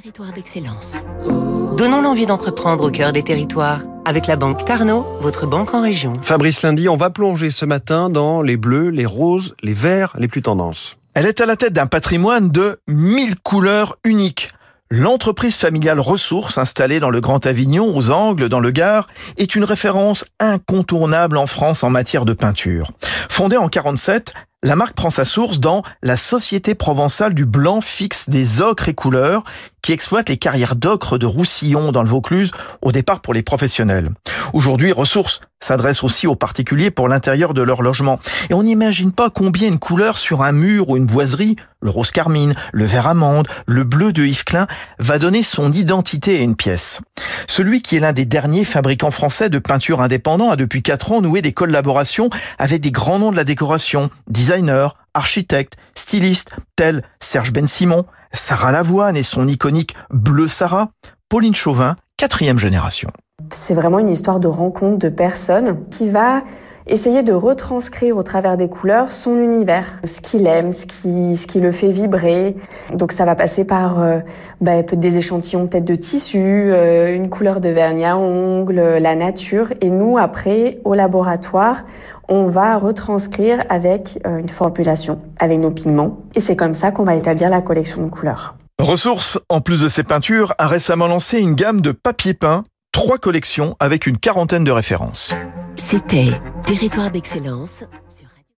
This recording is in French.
Territoire d'excellence. Donnons l'envie d'entreprendre au cœur des territoires avec la banque Tarno, votre banque en région. Fabrice Lundi, on va plonger ce matin dans les bleus, les roses, les verts les plus tendances. Elle est à la tête d'un patrimoine de 1000 couleurs uniques. L'entreprise familiale Ressources, installée dans le Grand Avignon, aux Angles, dans le Gard, est une référence incontournable en France en matière de peinture. Fondée en 47, la marque prend sa source dans la Société provençale du blanc fixe des ocres et couleurs, qui exploite les carrières d'ocre de Roussillon dans le Vaucluse, au départ pour les professionnels. Aujourd'hui, Ressources s'adresse aussi aux particuliers pour l'intérieur de leur logement. Et on n'imagine pas combien une couleur sur un mur ou une boiserie, le rose carmine, le vert amande, le bleu de Yves Klein, va donner son identité à une pièce. Celui qui est l'un des derniers fabricants français de peinture indépendant a depuis 4 ans noué des collaborations avec des grands noms de la décoration, designers, architectes, stylistes, tels Serge Ben Simon, Sarah Lavoine et son iconique Bleu Sarah, Pauline Chauvin, quatrième génération. C'est vraiment une histoire de rencontre de personnes qui va essayer de retranscrire au travers des couleurs son univers, ce qu'il aime, ce qui, ce qui le fait vibrer. Donc ça va passer par euh, bah, des échantillons peut-être de tissu, euh, une couleur de vernis à ongles, la nature. Et nous, après, au laboratoire, on va retranscrire avec euh, une formulation, avec nos pigments. Et c'est comme ça qu'on va établir la collection de couleurs. Ressources, en plus de ses peintures, a récemment lancé une gamme de papier peint, trois collections avec une quarantaine de références. C'était Territoire d'excellence